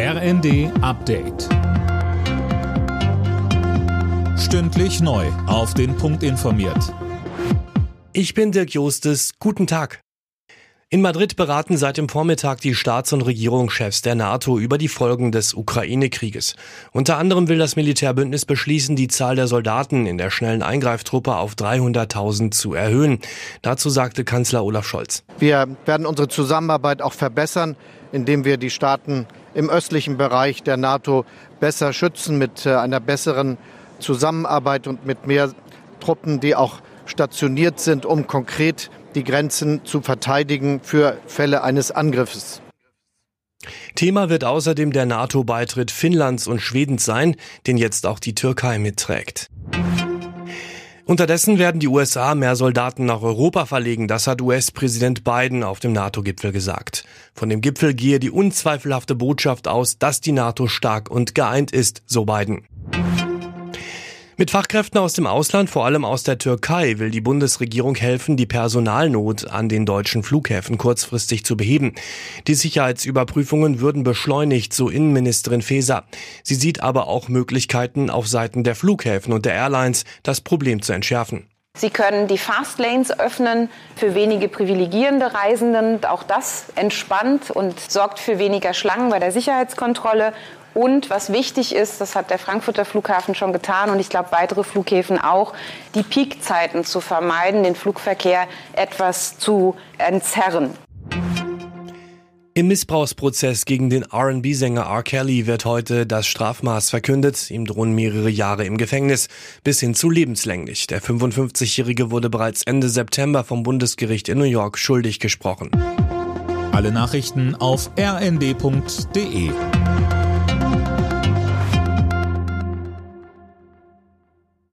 RND Update. Stündlich neu. Auf den Punkt informiert. Ich bin Dirk Jostes. Guten Tag. In Madrid beraten seit dem Vormittag die Staats- und Regierungschefs der NATO über die Folgen des Ukraine-Krieges. Unter anderem will das Militärbündnis beschließen, die Zahl der Soldaten in der schnellen Eingreiftruppe auf 300.000 zu erhöhen. Dazu sagte Kanzler Olaf Scholz. Wir werden unsere Zusammenarbeit auch verbessern, indem wir die Staaten im östlichen Bereich der NATO besser schützen mit äh, einer besseren Zusammenarbeit und mit mehr Truppen, die auch stationiert sind, um konkret die Grenzen zu verteidigen für Fälle eines Angriffes. Thema wird außerdem der NATO-Beitritt Finnlands und Schwedens sein, den jetzt auch die Türkei mitträgt. Unterdessen werden die USA mehr Soldaten nach Europa verlegen, das hat US-Präsident Biden auf dem NATO-Gipfel gesagt. Von dem Gipfel gehe die unzweifelhafte Botschaft aus, dass die NATO stark und geeint ist, so Biden. Mit Fachkräften aus dem Ausland, vor allem aus der Türkei, will die Bundesregierung helfen, die Personalnot an den deutschen Flughäfen kurzfristig zu beheben. Die Sicherheitsüberprüfungen würden beschleunigt, so Innenministerin Faeser. Sie sieht aber auch Möglichkeiten auf Seiten der Flughäfen und der Airlines, das Problem zu entschärfen. Sie können die Fastlanes öffnen für wenige privilegierende Reisenden. Auch das entspannt und sorgt für weniger Schlangen bei der Sicherheitskontrolle. Und was wichtig ist, das hat der Frankfurter Flughafen schon getan und ich glaube weitere Flughäfen auch, die Peakzeiten zu vermeiden, den Flugverkehr etwas zu entzerren. Im Missbrauchsprozess gegen den RB-Sänger R. Kelly wird heute das Strafmaß verkündet. Ihm drohen mehrere Jahre im Gefängnis bis hin zu lebenslänglich. Der 55-Jährige wurde bereits Ende September vom Bundesgericht in New York schuldig gesprochen. Alle Nachrichten auf rnd.de